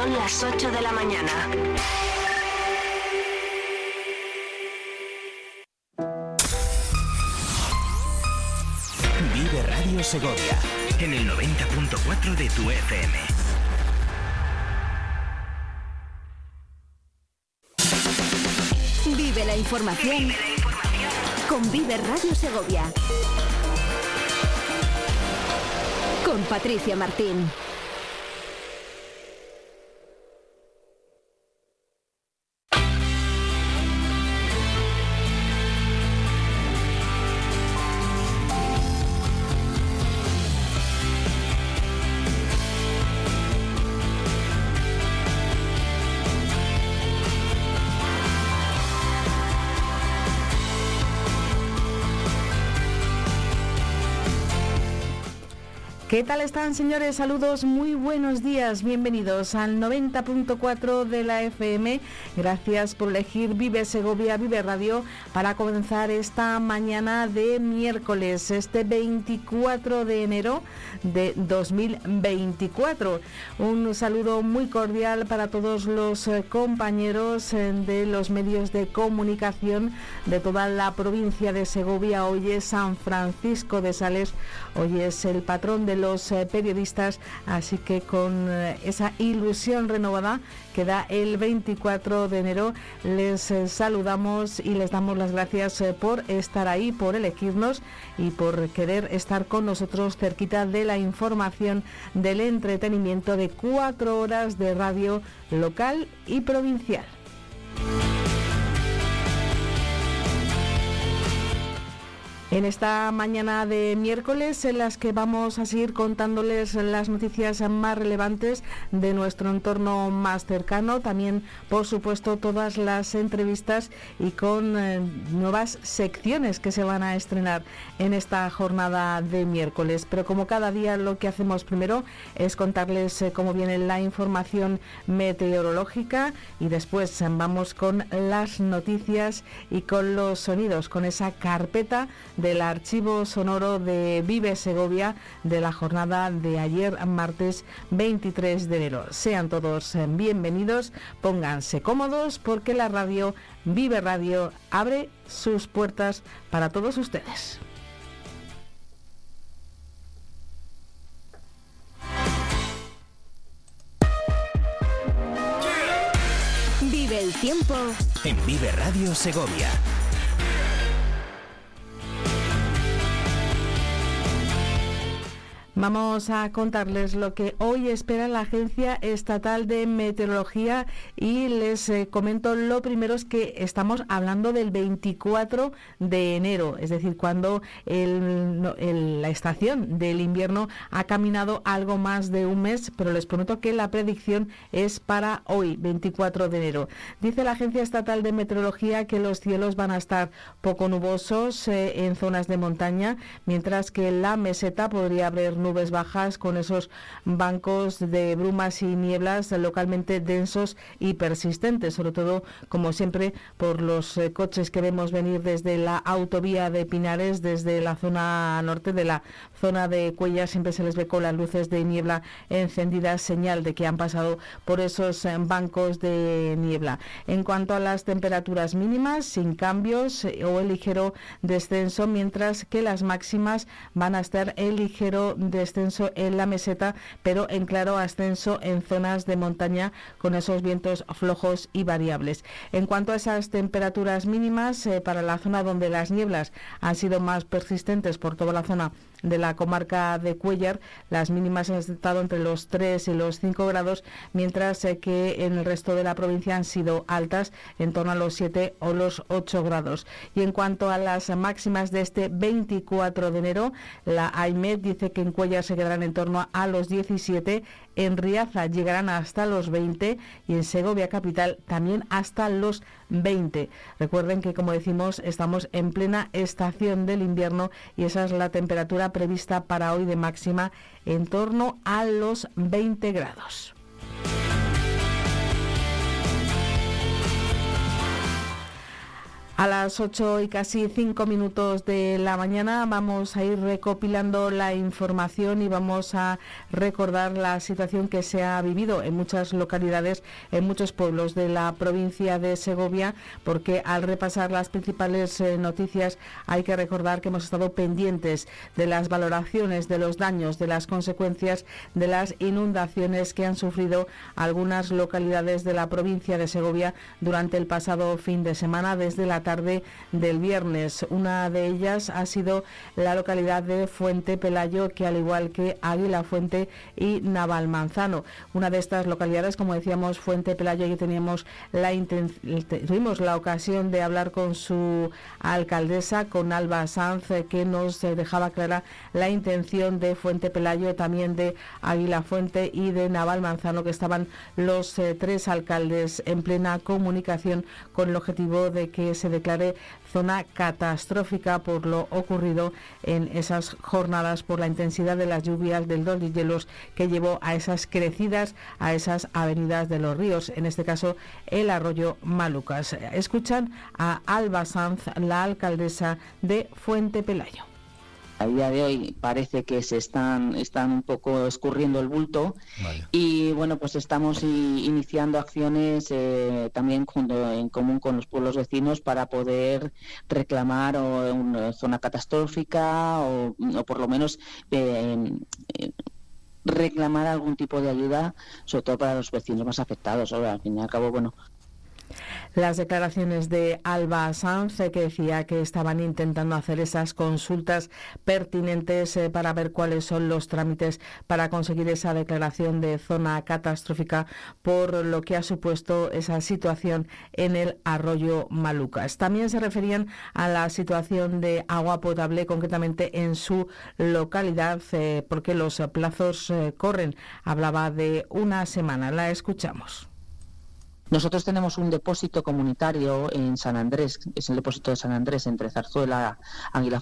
Son las 8 de la mañana. Vive Radio Segovia en el 90.4 de tu FM. Vive la información con Vive Radio Segovia. Con Patricia Martín. ¿Qué tal están, señores? Saludos, muy buenos días. Bienvenidos al 90.4 de la FM. Gracias por elegir Vive Segovia, Vive Radio para comenzar esta mañana de miércoles, este 24 de enero de 2024. Un saludo muy cordial para todos los eh, compañeros eh, de los medios de comunicación de toda la provincia de Segovia. Hoy es San Francisco de Sales, hoy es el patrón de los eh, periodistas, así que con eh, esa ilusión renovada que da el 24 de enero, les eh, saludamos y les damos las gracias por estar ahí, por elegirnos y por querer estar con nosotros cerquita de la información del entretenimiento de cuatro horas de radio local y provincial. En esta mañana de miércoles en las que vamos a seguir contándoles las noticias más relevantes de nuestro entorno más cercano, también por supuesto todas las entrevistas y con eh, nuevas secciones que se van a estrenar en esta jornada de miércoles. Pero como cada día lo que hacemos primero es contarles eh, cómo viene la información meteorológica y después vamos con las noticias y con los sonidos, con esa carpeta del archivo sonoro de Vive Segovia de la jornada de ayer, martes 23 de enero. Sean todos bienvenidos, pónganse cómodos porque la radio Vive Radio abre sus puertas para todos ustedes. Vive el tiempo en Vive Radio Segovia. Vamos a contarles lo que hoy espera la Agencia Estatal de Meteorología y les eh, comento lo primero es que estamos hablando del 24 de enero, es decir, cuando la estación del invierno ha caminado algo más de un mes, pero les prometo que la predicción es para hoy, 24 de enero. Dice la Agencia Estatal de Meteorología que los cielos van a estar poco nubosos eh, en zonas de montaña, mientras que la meseta podría haber nubes nubes bajas con esos bancos de brumas y nieblas localmente densos y persistentes, sobre todo, como siempre, por los eh, coches que vemos venir desde la autovía de Pinares, desde la zona norte de la zona de Cuella, siempre se les ve con las luces de niebla encendidas, señal de que han pasado por esos eh, bancos de niebla. En cuanto a las temperaturas mínimas, sin cambios eh, o el ligero descenso, mientras que las máximas van a estar el ligero descenso en la meseta, pero en claro ascenso en zonas de montaña con esos vientos flojos y variables. En cuanto a esas temperaturas mínimas, eh, para la zona donde las nieblas han sido más persistentes por toda la zona de la comarca de Cuellar. Las mínimas han estado entre los 3 y los 5 grados, mientras eh, que en el resto de la provincia han sido altas, en torno a los 7 o los 8 grados. Y en cuanto a las máximas de este 24 de enero, la AIMED dice que en Cuellar se quedarán en torno a los 17 en Riaza llegarán hasta los 20 y en Segovia Capital también hasta los 20. Recuerden que, como decimos, estamos en plena estación del invierno y esa es la temperatura prevista para hoy de máxima en torno a los 20 grados. A las 8 y casi 5 minutos de la mañana vamos a ir recopilando la información y vamos a recordar la situación que se ha vivido en muchas localidades, en muchos pueblos de la provincia de Segovia, porque al repasar las principales eh, noticias hay que recordar que hemos estado pendientes de las valoraciones de los daños, de las consecuencias de las inundaciones que han sufrido algunas localidades de la provincia de Segovia durante el pasado fin de semana desde la tarde del viernes. Una de ellas ha sido la localidad de Fuente Pelayo, que al igual que Águila Fuente y Naval Manzano. Una de estas localidades, como decíamos, Fuente Pelayo, y teníamos la tuvimos la ocasión de hablar con su alcaldesa, con Alba Sanz, que nos dejaba clara la intención de Fuente Pelayo, también de Águila Fuente y de Naval Manzano, que estaban los eh, tres alcaldes en plena comunicación con el objetivo de que se declare zona catastrófica por lo ocurrido en esas jornadas por la intensidad de las lluvias del dos de hielos que llevó a esas crecidas, a esas avenidas de los ríos, en este caso el arroyo Malucas. Escuchan a Alba Sanz, la alcaldesa de Fuente Pelayo a día de hoy parece que se están, están un poco escurriendo el bulto y bueno, pues estamos iniciando acciones eh, también junto, en común con los pueblos vecinos para poder reclamar una zona catastrófica o, por lo menos eh, eh, reclamar algún tipo de ayuda, sobre todo para los vecinos más afectados. al fin y al cabo, bueno, las declaraciones de Alba Sanz, eh, que decía que estaban intentando hacer esas consultas pertinentes eh, para ver cuáles son los trámites para conseguir esa declaración de zona catastrófica por lo que ha supuesto esa situación en el arroyo Malucas. También se referían a la situación de agua potable, concretamente en su localidad, eh, porque los plazos corren. Hablaba de una semana. La escuchamos. Nosotros tenemos un depósito comunitario en San Andrés, es el depósito de San Andrés entre Zarzuela,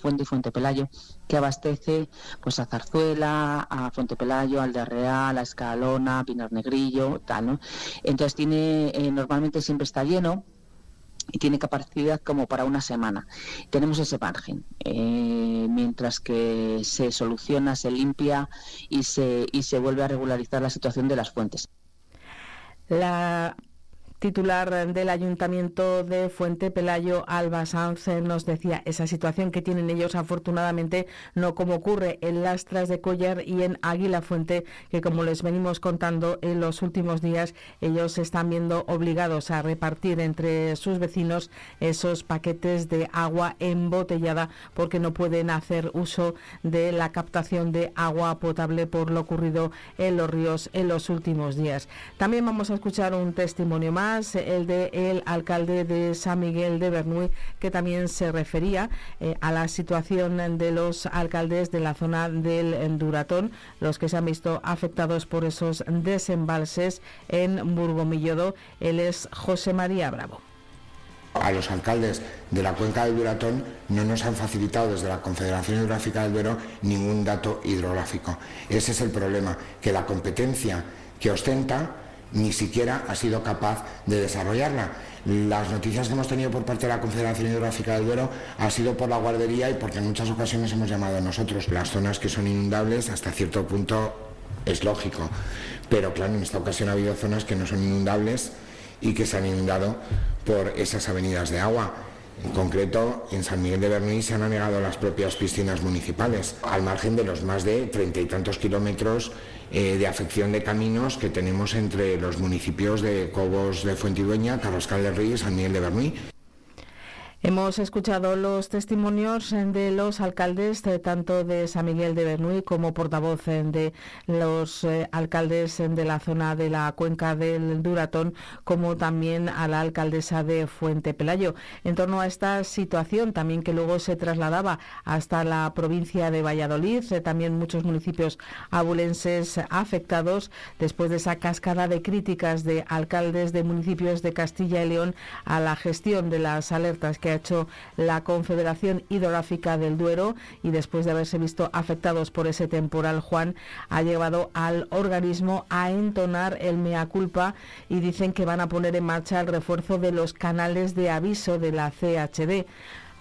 Fuente y Fuente Pelayo, que abastece pues a Zarzuela, a Fuente Pelayo, Aldea Real, a Escalona, Pinar Negrillo, tal, ¿no? Entonces tiene, eh, normalmente siempre está lleno, y tiene capacidad como para una semana. Tenemos ese margen, eh, mientras que se soluciona, se limpia y se, y se vuelve a regularizar la situación de las fuentes. La titular del Ayuntamiento de Fuente Pelayo, Alba Sanz, nos decía esa situación que tienen ellos, afortunadamente, no como ocurre en Lastras de Collar y en Águila Fuente, que como les venimos contando en los últimos días, ellos se están viendo obligados a repartir entre sus vecinos esos paquetes de agua embotellada porque no pueden hacer uso de la captación de agua potable por lo ocurrido en los ríos en los últimos días. También vamos a escuchar un testimonio más el de el alcalde de San Miguel de Bernuy, que también se refería eh, a la situación de los alcaldes de la zona del Duratón, los que se han visto afectados por esos desembalses en Burgomillodo. Él es José María Bravo a los alcaldes de la cuenca del Duratón no nos han facilitado desde la Confederación Hidrográfica del Duero ningún dato hidrográfico. Ese es el problema, que la competencia que ostenta ni siquiera ha sido capaz de desarrollarla. Las noticias que hemos tenido por parte de la Confederación Hidrográfica del Duero ha sido por la guardería y porque en muchas ocasiones hemos llamado a nosotros. Las zonas que son inundables hasta cierto punto es lógico, pero claro, en esta ocasión ha habido zonas que no son inundables y que se han inundado por esas avenidas de agua. En concreto, en San Miguel de Bernuy se han anegado las propias piscinas municipales, al margen de los más de treinta y tantos kilómetros eh, de afección de caminos que tenemos entre los municipios de Cobos de Fuentidueña, Carrascal del Río y San Miguel de Bernuy. Hemos escuchado los testimonios de los alcaldes tanto de San Miguel de Bernuy como portavoz de los eh, alcaldes de la zona de la cuenca del Duratón, como también a la alcaldesa de Fuente Pelayo. En torno a esta situación, también que luego se trasladaba hasta la provincia de Valladolid, eh, también muchos municipios abulenses afectados después de esa cascada de críticas de alcaldes de municipios de Castilla y León a la gestión de las alertas que ha hecho la Confederación Hidrográfica del Duero y después de haberse visto afectados por ese temporal, Juan ha llevado al organismo a entonar el mea culpa y dicen que van a poner en marcha el refuerzo de los canales de aviso de la CHD.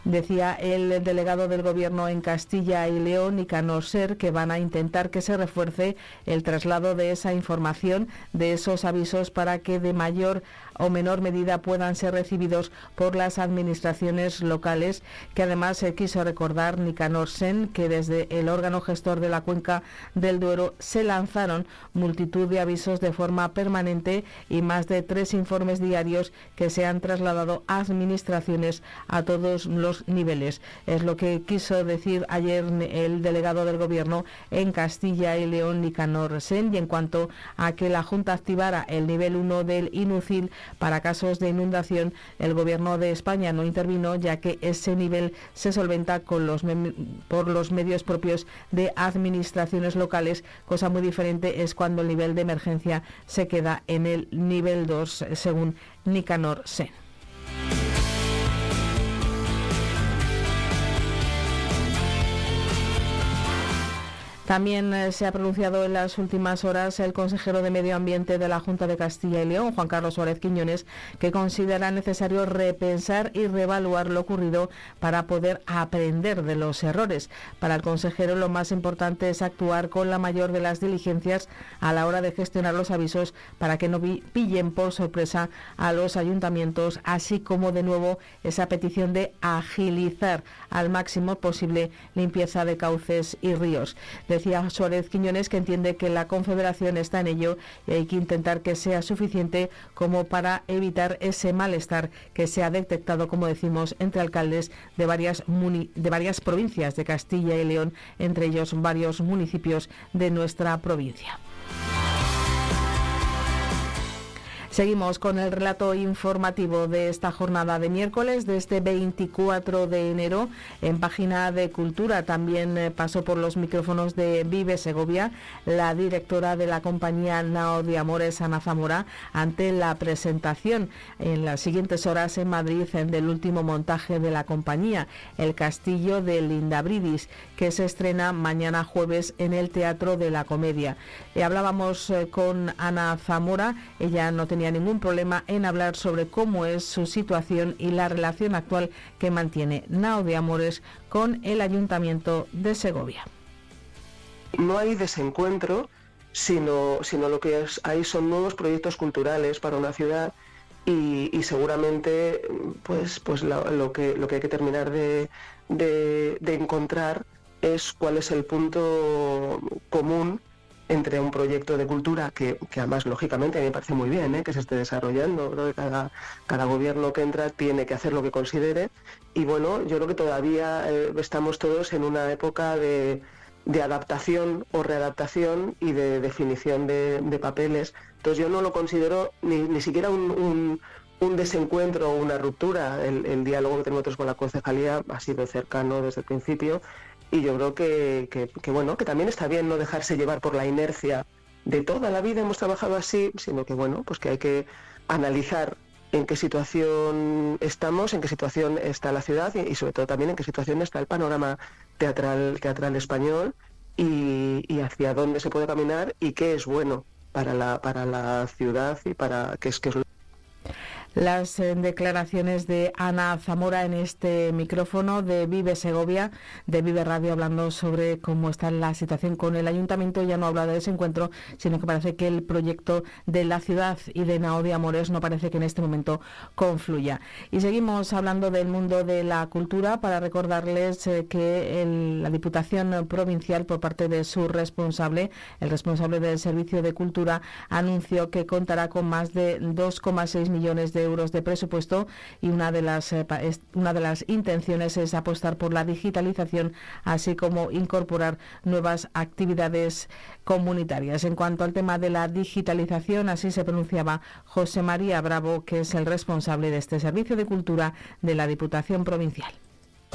Decía el delegado del Gobierno en Castilla y León, Nicanor Ser, que van a intentar que se refuerce el traslado de esa información, de esos avisos, para que de mayor o menor medida puedan ser recibidos por las administraciones locales, que además se quiso recordar Nicanor Sen que desde el órgano gestor de la cuenca del Duero se lanzaron multitud de avisos de forma permanente y más de tres informes diarios que se han trasladado a administraciones a todos los niveles. Es lo que quiso decir ayer el delegado del Gobierno en Castilla y León, Nicanor Sen, y en cuanto a que la Junta activara el nivel 1 del INUCIL, para casos de inundación, el Gobierno de España no intervino, ya que ese nivel se solventa por los medios propios de administraciones locales. Cosa muy diferente es cuando el nivel de emergencia se queda en el nivel 2, según Nicanor Sen. También eh, se ha pronunciado en las últimas horas el consejero de Medio Ambiente de la Junta de Castilla y León, Juan Carlos Suárez Quiñones, que considera necesario repensar y reevaluar lo ocurrido para poder aprender de los errores. Para el consejero lo más importante es actuar con la mayor de las diligencias a la hora de gestionar los avisos para que no pillen por sorpresa a los ayuntamientos, así como de nuevo esa petición de agilizar al máximo posible limpieza de cauces y ríos. Decía Suárez Quiñones que entiende que la Confederación está en ello y hay que intentar que sea suficiente como para evitar ese malestar que se ha detectado, como decimos, entre alcaldes de varias, de varias provincias de Castilla y León, entre ellos varios municipios de nuestra provincia. Seguimos con el relato informativo de esta jornada de miércoles, de este 24 de enero. En página de Cultura también eh, pasó por los micrófonos de Vive Segovia la directora de la compañía Nao de Amores, Ana Zamora, ante la presentación en las siguientes horas en Madrid del último montaje de la compañía, El Castillo de Lindabridis, que se estrena mañana jueves en el Teatro de la Comedia. Y hablábamos eh, con Ana Zamora, ella no tenía ningún problema en hablar sobre cómo es su situación y la relación actual que mantiene Nao de Amores con el Ayuntamiento de Segovia. No hay desencuentro, sino, sino lo que hay son nuevos proyectos culturales para una ciudad y, seguramente pues, pues lo, que, lo que hay que terminar de, de encontrar es cuál es el punto común entre un proyecto de cultura que, además lógicamente a mí me parece muy bien ¿eh? que se esté desarrollando, creo que cada, cada gobierno que entra tiene que hacer lo que considere. Y bueno, yo creo que todavía eh, estamos todos en una época de, adaptación o readaptación y de definición de, papeles, entonces yo no lo considero ni, ni siquiera un, un, desencuentro o una ruptura, el diálogo que tenemos con la concejalía ha sido cercano desde el principio y yo creo que, bueno, que también está bien no dejarse llevar por la inercia de toda la vida. Hemos trabajado así, sino que bueno, pues que hay que analizar en qué situación estamos, en qué situación está la ciudad y, sobre todo también en qué situación está el panorama teatral, teatral español y, hacia dónde se puede caminar y qué es bueno para la, para la ciudad y para qué es, qué es las eh, declaraciones de Ana Zamora en este micrófono de Vive Segovia, de Vive Radio, hablando sobre cómo está la situación con el ayuntamiento. Ya no habla de ese encuentro, sino que parece que el proyecto de la ciudad y de Naodia Amores no parece que en este momento confluya. Y seguimos hablando del mundo de la cultura para recordarles eh, que la Diputación Provincial, por parte de su responsable, el responsable del Servicio de Cultura, anunció que contará con más de 2,6 millones de euros de presupuesto y una de las eh, una de las intenciones es apostar por la digitalización así como incorporar nuevas actividades comunitarias. En cuanto al tema de la digitalización, así se pronunciaba José María Bravo, que es el responsable de este servicio de cultura de la Diputación Provincial.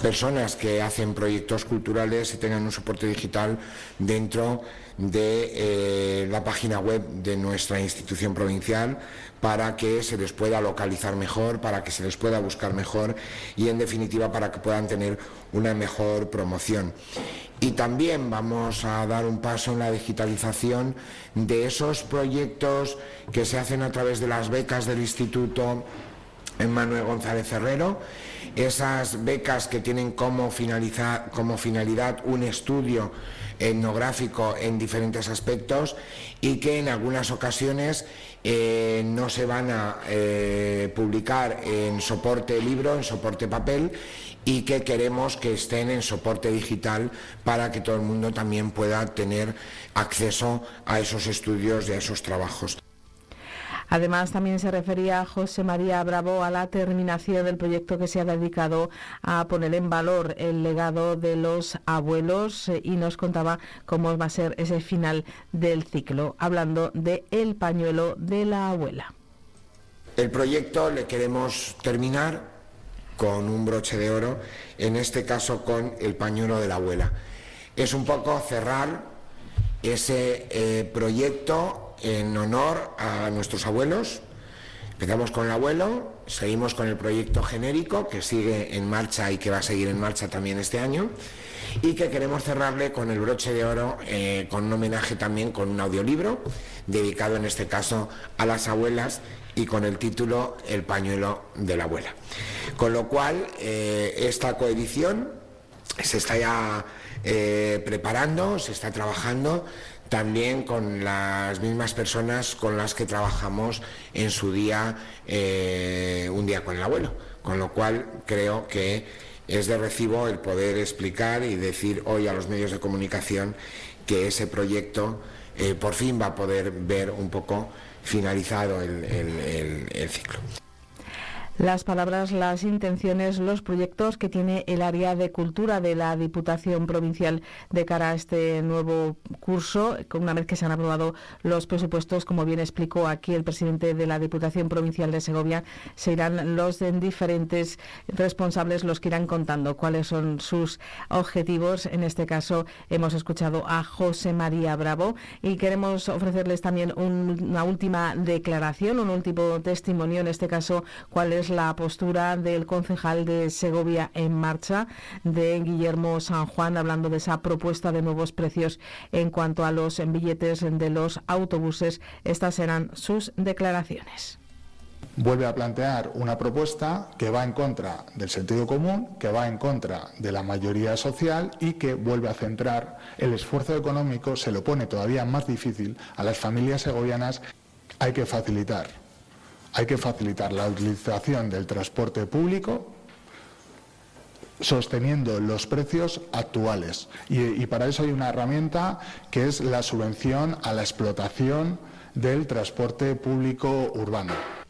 Personas que hacen proyectos culturales y tengan un soporte digital dentro de eh, la página web de nuestra institución provincial para que se les pueda localizar mejor, para que se les pueda buscar mejor y en definitiva para que puedan tener una mejor promoción. Y también vamos a dar un paso en la digitalización de esos proyectos que se hacen a través de las becas del Instituto Manuel González Herrero, esas becas que tienen como, finalidad un estudio etnográfico en diferentes aspectos y que en algunas ocasiones eh, no se van a eh, publicar en soporte libro, en soporte papel y que queremos que estén en soporte digital para que todo el mundo también pueda tener acceso a esos estudios y a esos trabajos. Además, también se refería José María Bravo a la terminación del proyecto que se ha dedicado a poner en valor el legado de los abuelos eh, y nos contaba cómo va a ser ese final del ciclo, hablando de El pañuelo de la abuela. El proyecto le queremos terminar con un broche de oro, en este caso con el pañuelo de la abuela. Es un poco cerrar ese eh, proyecto en honor a nuestros abuelos. Empezamos con el abuelo, seguimos con el proyecto genérico que sigue en marcha y que va a seguir en marcha también este año y que queremos cerrarle con el broche de oro, eh, con un homenaje también con un audiolibro dedicado en este caso a las abuelas y con el título El pañuelo de la abuela. Con lo cual, eh, esta coedición se está ya eh, preparando, se está trabajando también con las mismas personas con las que trabajamos en su día, eh, un día con el abuelo. Con lo cual creo que es de recibo el poder explicar y decir hoy a los medios de comunicación que ese proyecto eh, por fin va a poder ver un poco finalizado el ciclo las palabras, las intenciones, los proyectos que tiene el área de cultura de la Diputación Provincial de cara a este nuevo curso, una vez que se han aprobado los presupuestos, como bien explicó aquí el presidente de la Diputación Provincial de Segovia, se irán los diferentes responsables los que irán contando cuáles son sus objetivos. En este caso hemos escuchado a José María Bravo y queremos ofrecerles también una última declaración, un último testimonio, en este caso cuál es la postura del concejal de Segovia en marcha, de Guillermo San Juan, hablando de esa propuesta de nuevos precios en cuanto a los billetes de los autobuses. Estas serán sus declaraciones vuelve a plantear una propuesta que va en contra del sentido común, que va en contra de la mayoría social y que vuelve a centrar el esfuerzo económico, se lo pone todavía más difícil a las familias segovianas. Hay que facilitar hay que facilitar la utilización del transporte público sosteniendo los precios actuales. Y, para eso hay una herramienta que es la subvención a la explotación del transporte público urbano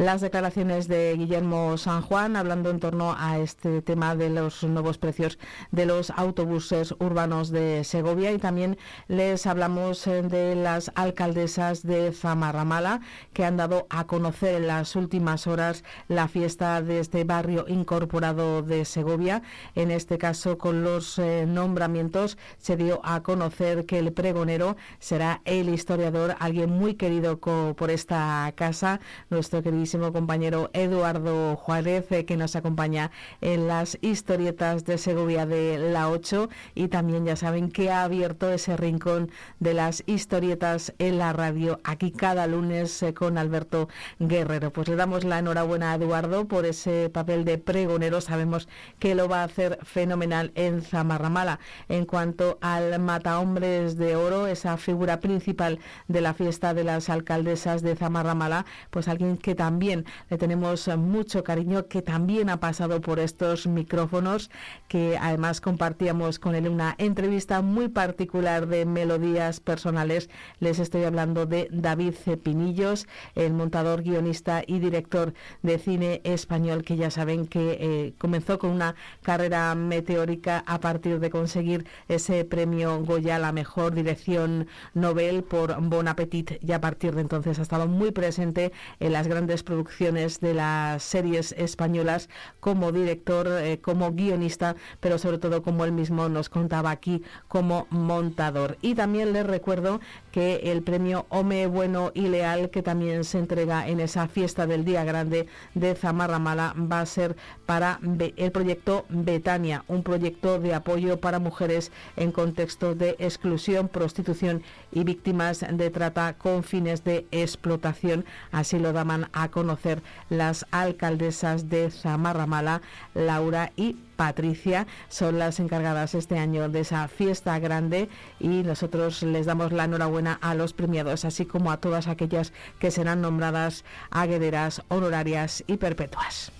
las declaraciones de Guillermo San Juan hablando en torno a este tema de los nuevos precios de los autobuses urbanos de Segovia y también les hablamos eh, de las alcaldesas de Zamarramala que han dado a conocer en las últimas horas la fiesta de este barrio incorporado de Segovia. En este caso con los eh, nombramientos se dio a conocer que el pregonero será el historiador, alguien muy querido por esta casa, nuestro querido compañero Eduardo Juárez, eh, que nos acompaña en las historietas de Segovia de la 8 y también ya saben que ha abierto ese rincón de las historietas en la radio aquí cada lunes eh, con Alberto Guerrero. Pues le damos la enhorabuena a Eduardo por ese papel de pregonero. Sabemos que lo va a hacer fenomenal en Zamarramala. En cuanto al Matahombres de Oro, esa figura principal de la fiesta de las alcaldesas de Zamarramala, pues alguien que también también le tenemos mucho cariño, que también ha pasado por estos micrófonos, que además compartíamos con él una entrevista muy particular de melodías personales. Les estoy hablando de David Cepinillos, el montador, guionista y director de cine español, que ya saben que eh, comenzó con una carrera meteórica a partir de conseguir ese premio Goya, la mejor dirección Nobel por Bon Appetit, y a partir de entonces ha estado muy presente en las grandes producciones de las series españolas como director, eh, como guionista, pero sobre todo como él mismo nos contaba aquí como montador. Y también les recuerdo que el premio Home Bueno y Leal, que también se entrega en esa fiesta del Día Grande de Zamarramala, va a ser para el proyecto Betania, un proyecto de apoyo para mujeres en contexto de exclusión, prostitución y víctimas de trata con fines de explotación. Así lo daban a conocer las alcaldesas de Zamarramala, Laura y Patricia son las encargadas este año de esa fiesta grande y nosotros les damos la enhorabuena a los premiados, así como a todas aquellas que serán nombradas aguederas, honorarias y perpetuas.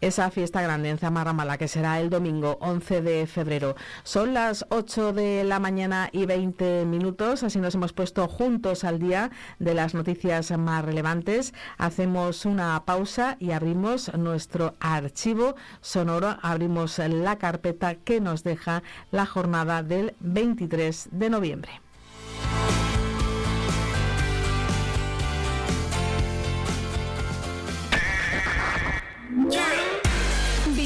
Esa fiesta grande en Zamarramala, que será el domingo 11 de febrero. Son las 8 de la mañana y 20 minutos, así nos hemos puesto juntos al día de las noticias más relevantes. Hacemos una pausa y abrimos nuestro archivo sonoro, abrimos la carpeta que nos deja la jornada del 23 de noviembre.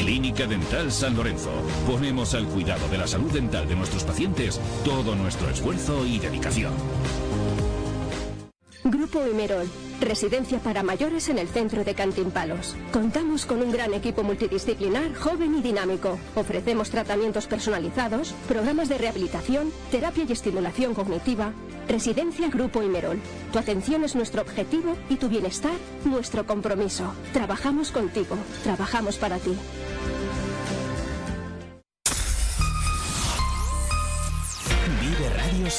Clínica Dental San Lorenzo. Ponemos al cuidado de la salud dental de nuestros pacientes todo nuestro esfuerzo y dedicación. Grupo Emerol, residencia para mayores en el centro de Cantimpalos. Contamos con un gran equipo multidisciplinar, joven y dinámico. Ofrecemos tratamientos personalizados, programas de rehabilitación, terapia y estimulación cognitiva. Residencia Grupo Imerol. Tu atención es nuestro objetivo y tu bienestar nuestro compromiso. Trabajamos contigo, trabajamos para ti.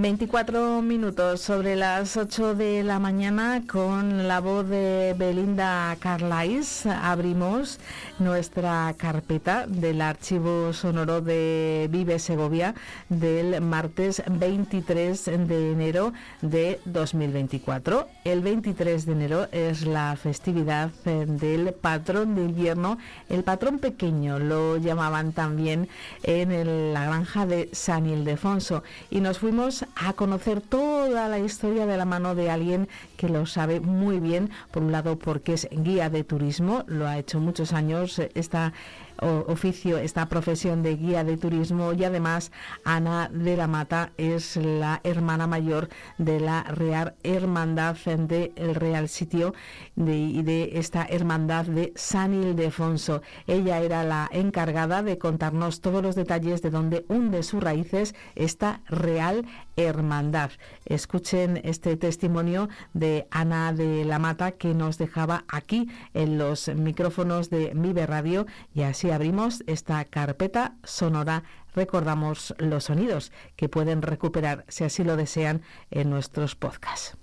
24 minutos sobre las 8 de la mañana con la voz de Belinda Carlais abrimos nuestra carpeta del archivo sonoro de Vive Segovia del martes 23 de enero de 2024. El 23 de enero es la festividad del patrón de invierno, el patrón pequeño, lo llamaban también en la granja de San Ildefonso. Y nos fuimos a conocer toda la historia de la mano de alguien que lo sabe muy bien, por un lado porque es guía de turismo, lo ha hecho muchos años, eh, esta oficio, esta profesión de guía de turismo y además Ana de la Mata es la hermana mayor de la Real Hermandad del el Real Sitio y de, esta hermandad de San Ildefonso. Ella era la encargada de contarnos todos los detalles de donde hunde sus raíces esta Real Hermandad. Escuchen este testimonio de Ana de la Mata que nos dejaba aquí en los micrófonos de Vive Radio y así abrimos esta carpeta sonora, recordamos los sonidos que pueden recuperar, si así lo desean, en nuestros podcasts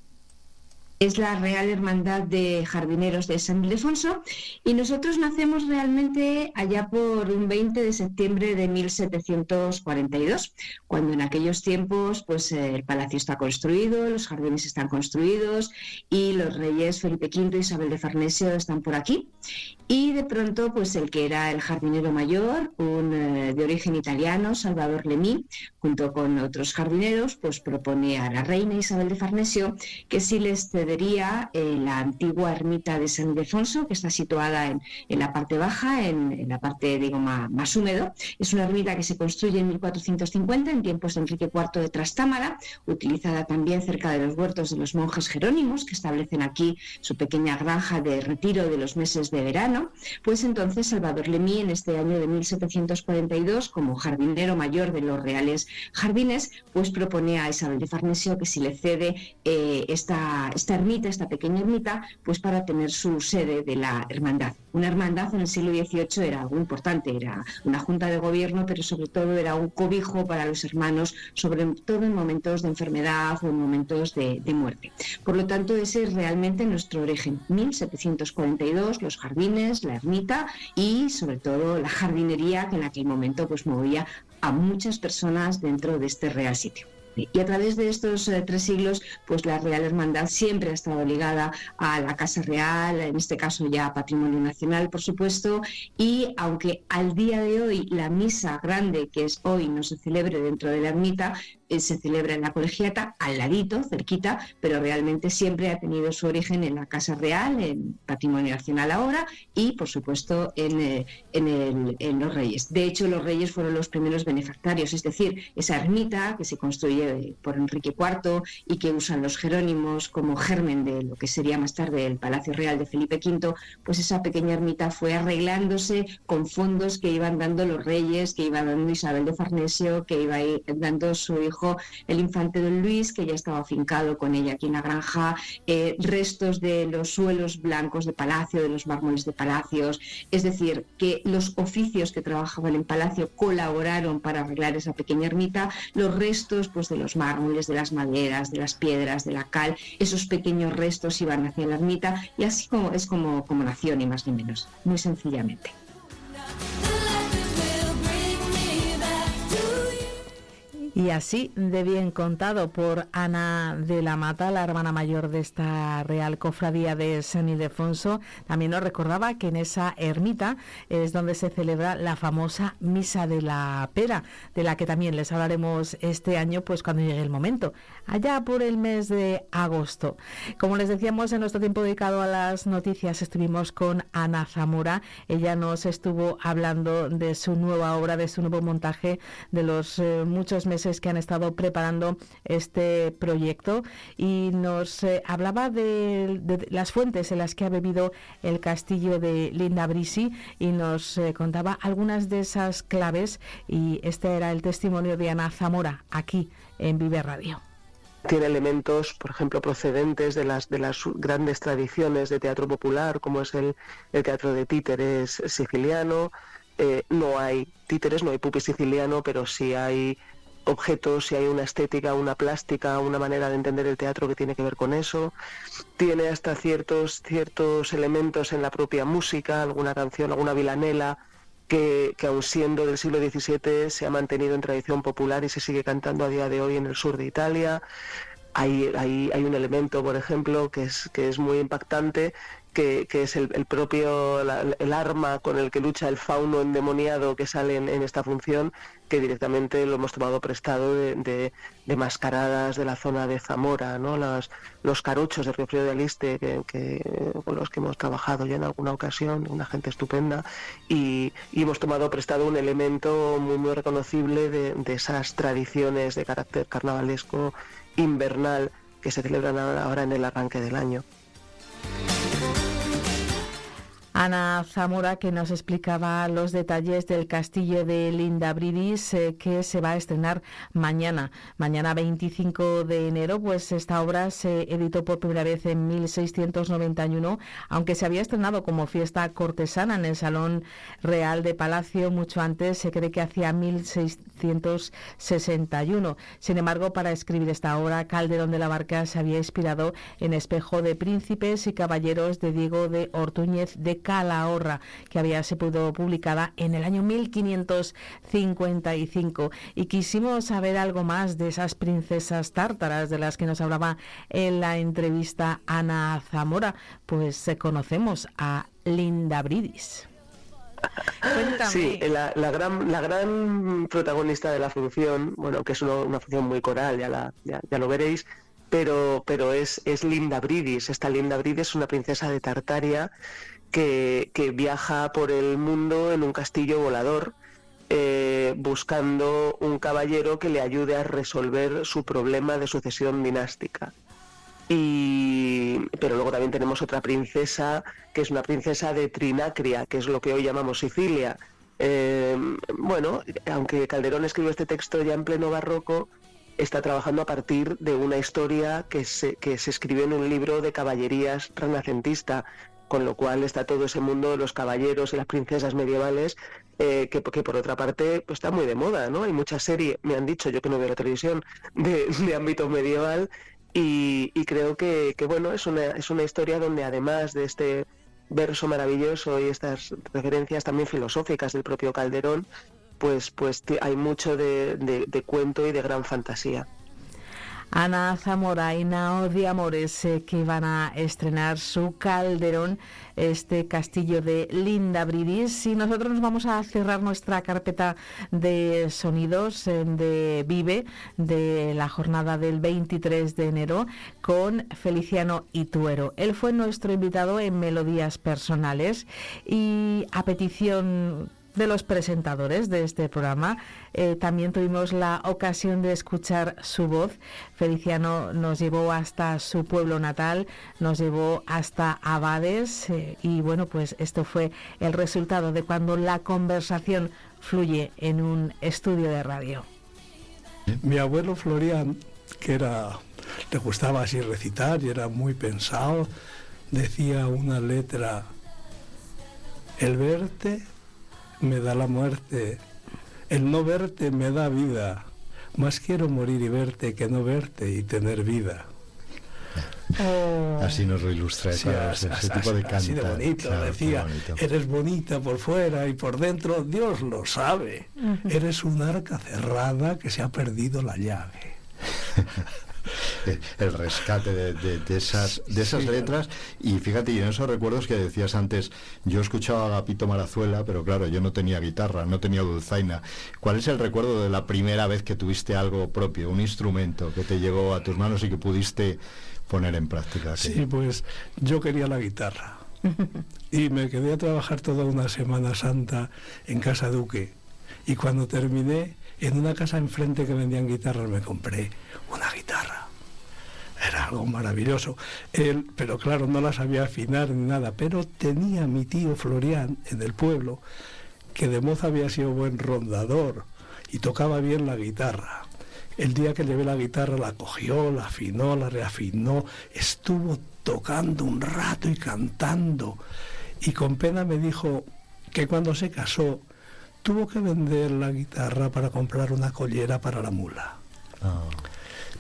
es la Real Hermandad de Jardineros de San Ildefonso y nosotros nacemos realmente allá por un 20 de septiembre de 1742, cuando en aquellos tiempos pues el palacio está construido, los jardines están construidos y los reyes Felipe V y Isabel de Farnesio están por aquí. Y de pronto pues el que era el jardinero mayor, un eh, de origen italiano, Salvador Lemí, junto con otros jardineros, pues propone a la reina Isabel de Farnesio que si les cedería eh, la antigua ermita de San Ildefonso, que está situada en, la parte baja, en, la parte digo más, húmedo. Es una ermita que se construye en 1450 en tiempos de Enrique IV de Trastámara, utilizada también cerca de los huertos de los monjes jerónimos que establecen aquí su pequeña granja de retiro de los meses de verano. Pues entonces Salvador Lemí en este año de 1742 como jardinero mayor de los reales Jardines, pues propone a Isabel de Farnesio que si le cede eh, esta, ermita, esta pequeña ermita, pues para tener su sede de la hermandad. Una hermandad en el siglo XVIII era algo importante, era una junta de gobierno, pero sobre todo era un cobijo para los hermanos, sobre todo en momentos de enfermedad o en momentos de, de muerte. Por lo tanto, ese es realmente nuestro origen. 1742, los jardines, la ermita y sobre todo la jardinería que en aquel momento pues movía a muchas personas dentro de este real sitio. Y a través de estos eh, tres siglos, pues la Real Hermandad siempre ha estado ligada a la Casa Real, en este caso ya Patrimonio Nacional, por supuesto, y aunque al día de hoy la misa grande que es hoy no se celebre dentro de la ermita, eh, se celebra en la colegiata, al ladito, cerquita, pero realmente siempre ha tenido su origen en la Casa Real, en Patrimonio Nacional ahora, y por supuesto en, eh, en, los Reyes. De hecho, los Reyes fueron los primeros benefactarios, es decir, esa ermita que se construye por Enrique IV y que usan los Jerónimos como germen de lo que sería más tarde el Palacio Real de Felipe V, pues esa pequeña ermita fue arreglándose con fondos que iban dando los Reyes, que iba dando Isabel de Farnesio, que iba dando su hijo el infante don Luis, que ya estaba afincado con ella aquí en la granja, eh, restos de los suelos blancos de palacio, de los mármoles de palacios, es decir, que los oficios que trabajaban en palacio colaboraron para arreglar esa pequeña ermita, los restos pues de los mármoles, de las maderas, de las piedras, de la cal, esos pequeños restos iban hacia la ermita y así es como, como nació ni más ni menos, muy sencillamente. Y así, de bien contado por Ana de la Mata, la hermana mayor de esta Real Cofradía de San Ildefonso, también nos recordaba que en esa ermita es donde se celebra la famosa Misa de la Pera, de la que también les hablaremos este año, pues cuando llegue el momento, allá por el mes de agosto. Como les decíamos, en nuestro tiempo dedicado a las noticias estuvimos con Ana Zamora. Ella nos estuvo hablando de su nueva obra, de su nuevo montaje, de los eh, muchos meses que han estado preparando este proyecto y nos eh, hablaba de, las fuentes en las que ha bebido el castillo de Linda Brisi y nos eh, contaba algunas de esas claves y este era el testimonio de Ana Zamora aquí en Vive Radio tiene elementos, por ejemplo, procedentes de las, de las grandes tradiciones de teatro popular, como es el, el teatro de títeres siciliano. Eh, no hay títeres, no hay pupi siciliano, pero sí hay objetos, si hay una estética, una plástica, una manera de entender el teatro que tiene que ver con eso. Tiene hasta ciertos, ciertos elementos en la propia música, alguna canción, alguna vilanela, que, que aun siendo del siglo XVII se ha mantenido en tradición popular y se sigue cantando a día de hoy en el sur de Italia. Hay, hay, hay un elemento, por ejemplo, que es, que es muy impactante, que, es el, propio el arma con el que lucha el fauno endemoniado que sale en, esta función, que directamente lo hemos tomado prestado de, mascaradas de la zona de Zamora, ¿no? Las- los carochos de Río Frío de Aliste, que, con los que hemos trabajado ya en alguna ocasión, una gente estupenda, y, y hemos tomado prestado un elemento muy, muy reconocible de, de esas tradiciones de carácter carnavalesco invernal que se celebran ahora en el arranque del año. Ana Zamora que nos explicaba los detalles del castillo de Linda Bridis eh, que se va a estrenar mañana. Mañana 25 de enero, pues esta obra se editó por primera vez en 1691, aunque se había estrenado como fiesta cortesana en el Salón Real de Palacio mucho antes, se cree que hacia 1661. Sin embargo, para escribir esta obra, Calderón de la Barca se había inspirado en Espejo de Príncipes y Caballeros de Diego de Ortúñez de Calahorra, que había sido publicada en el año 1555. Y quisimos saber algo más de esas princesas tártaras de las que nos hablaba en la entrevista Ana Zamora. Pues eh, conocemos a Linda Bridis. Cuéntame. Sí, la, la gran, la gran protagonista de la función, bueno, que es una, una función muy coral, ya, la, ya, ya lo veréis, pero, pero es, es Linda Bridis. Esta Linda Bridis es una princesa de Tartaria que, viaja por el mundo en un castillo volador. eh, buscando un caballero que le ayude a resolver su problema de sucesión dinástica. Y, pero luego también tenemos otra princesa, que es una princesa de Trinacria, que es lo que hoy llamamos Sicilia. Eh, bueno, aunque Calderón escribió este texto ya en pleno barroco, está trabajando a partir de una historia que se, que se escribió en un libro de caballerías renacentista, con lo cual está todo ese mundo de los caballeros y las princesas medievales, eh, que, por otra parte pues, está muy de moda, ¿no? Hay muchas series, me han dicho, yo que no veo la televisión, de, de ámbito medieval, y, creo que, que, bueno, es una, es una historia donde además de este verso maravilloso y estas referencias también filosóficas del propio Calderón, pues, pues hay mucho de- de cuento y de gran fantasía. Ana Zamora y Nao de Amores que van a estrenar su Calderón, este castillo de Linda Bridis. Y nosotros nos vamos a cerrar nuestra carpeta de sonidos eh, de Vive de la jornada del 23 de enero con Feliciano Ituero. Él fue nuestro invitado en Melodías Personales y a petición de los presentadores de este programa. Eh, también tuvimos la ocasión de escuchar su voz. Feliciano nos llevó hasta su pueblo natal, nos llevó hasta Abades eh, y bueno, pues esto fue el resultado de cuando la conversación fluye en un estudio de radio. Mi abuelo Florian, que era, le gustaba así recitar y era muy pensado, decía una letra, el verte me da la muerte, el no verte me da vida, más quiero morir y verte que no verte y tener vida. Así nos lo ilustra Sí, ese, así, ese así- tipo de así de bonito, Claro, decía, bonito. eres bonita por fuera y por dentro, Dios lo sabe. Eres un arca cerrada que se ha perdido la llave. El rescate de, de- de esas, de esas Sí, letras y fíjate, y en esos recuerdos que decías antes, yo escuchaba a Agapito Marazuela, pero claro, yo no tenía guitarra, no tenía dulzaina. ¿Cuál es el recuerdo de la primera vez que tuviste algo propio, un instrumento que te llegó a tus manos y que pudiste poner en práctica? Sí, pues yo quería la guitarra. Y me quedé a trabajar toda una Semana Santa en Casa Duque. Y cuando terminé, en una casa enfrente que vendían guitarras, me compré una guitarra. Era algo maravilloso. Él, pero claro, no la sabía afinar ni nada. Pero tenía mi tío Florian en el pueblo, que de moza había sido buen rondador y tocaba bien la guitarra. El día que llevé la guitarra la cogió, la afinó, la reafinó, estuvo tocando un rato y cantando. Y con pena me dijo que cuando se casó tuvo que vender la guitarra para comprar una collera para la mula. Ah.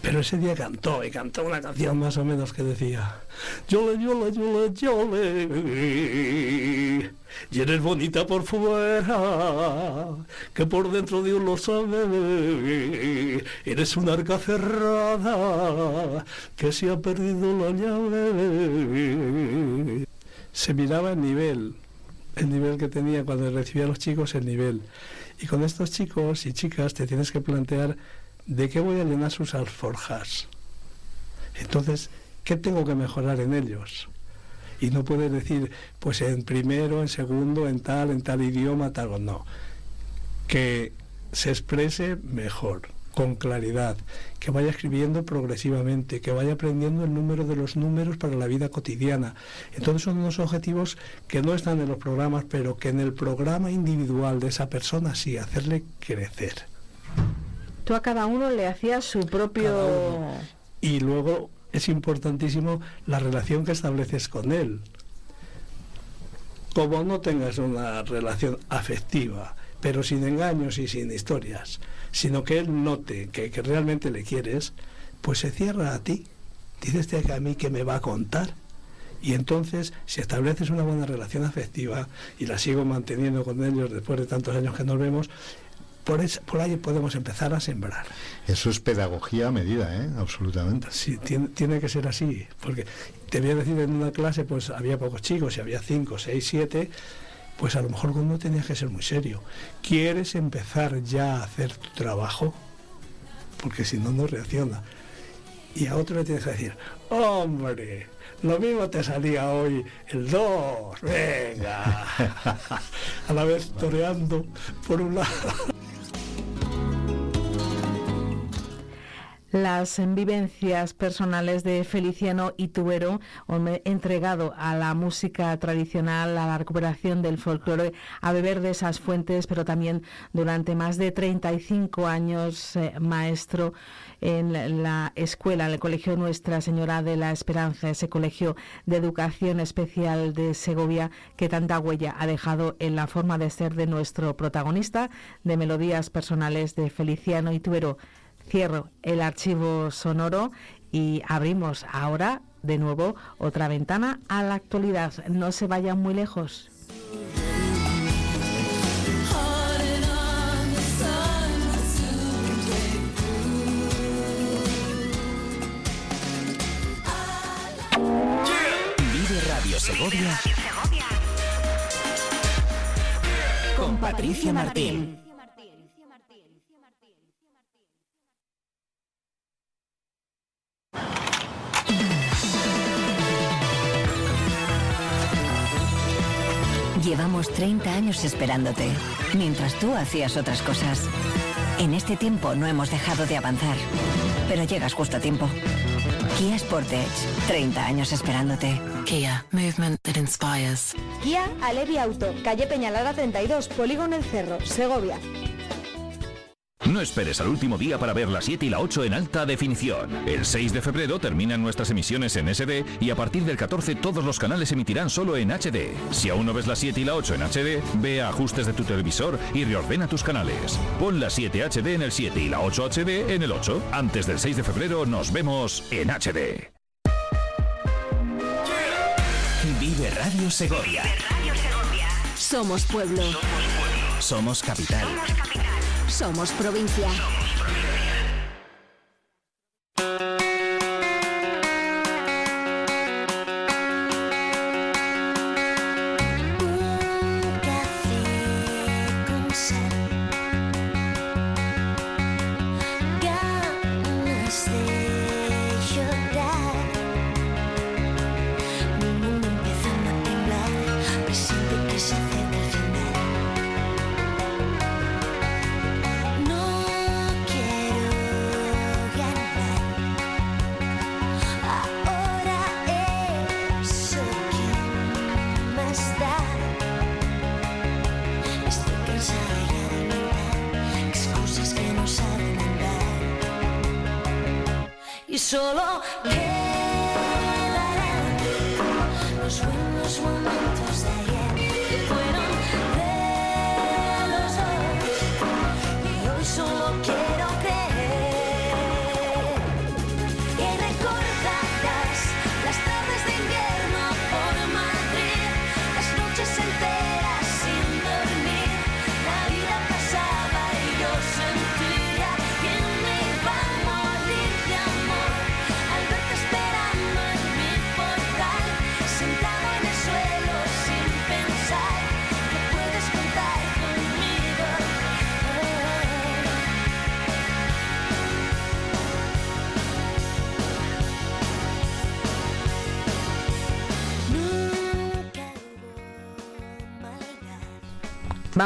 Pero ese día cantó y cantó una canción más o menos que decía Yole, yole, yole, yole Y eres bonita por fuera Que por dentro Dios lo sabe Eres una arca cerrada Que se ha perdido la llave Se miraba el nivel el nivel que tenía cuando recibía a los chicos, el nivel. Y con estos chicos y chicas te tienes que plantear de qué voy a llenar sus alforjas. Entonces, ¿qué tengo que mejorar en ellos? Y no puedes decir, pues en primero, en segundo, en tal, en tal idioma, tal o no. Que se exprese mejor, con claridad, que vaya escribiendo progresivamente, que vaya aprendiendo el número de los números para la vida cotidiana. Entonces son unos objetivos que no están en los programas, pero que en el programa individual de esa persona sí, hacerle crecer. Tú a cada uno le hacías su propio... Y luego es importantísimo la relación que estableces con él. Como no tengas una relación afectiva, pero sin engaños y sin historias, sino que él note que, que realmente le quieres, pues se cierra a ti. Dices que a mí que me va a contar. Y entonces, si estableces una buena relación afectiva, y la sigo manteniendo con ellos después de tantos años que nos vemos, por, por ahí podemos empezar a sembrar. Eso es pedagogía a medida, ¿eh? absolutamente. Sí, tiene, tiene, que ser así, porque te voy a decir, en una clase pues había pocos chicos, y había cinco, seis, siete, pues a lo mejor uno tenía que ser muy serio. ¿Quieres empezar ya a hacer tu trabajo? Porque si no, no reacciona. Y a otro le tienes que decir, hombre, lo mismo te salía hoy el 2, venga. a la vez toreando por un lado. Las vivencias personales de Feliciano Ituero, entregado a la música tradicional, a la recuperación del folclore, a beber de esas fuentes, pero también durante más de 35 años eh, maestro en la escuela, en el Colegio Nuestra Señora de la Esperanza, ese colegio de educación especial de Segovia que tanta huella ha dejado en la forma de ser de nuestro protagonista de melodías personales de Feliciano Ituero cierro el archivo sonoro y abrimos ahora de nuevo otra ventana a la actualidad. No se vayan muy lejos. Vive Radio Segovia con Patricia Martín. Llevamos 30 años esperándote, mientras tú hacías otras cosas. En este tiempo no hemos dejado de avanzar, pero llegas justo a tiempo. Kia Sportage, 30 años esperándote. Kia, movement that inspires. Kia Alevi Auto, calle Peñalada 32, Polígono El Cerro, Segovia. No esperes al último día para ver la 7 y la 8 en alta definición. El 6 de febrero terminan nuestras emisiones en SD y a partir del 14 todos los canales emitirán solo en HD. Si aún no ves la 7 y la 8 en HD, ve a ajustes de tu televisor y reordena tus canales. Pon la 7 HD en el 7 y la 8 HD en el 8. Antes del 6 de febrero nos vemos en HD. Vive Radio Segovia. Somos pueblo. Somos capital. Somos provincia. Los buenos momentos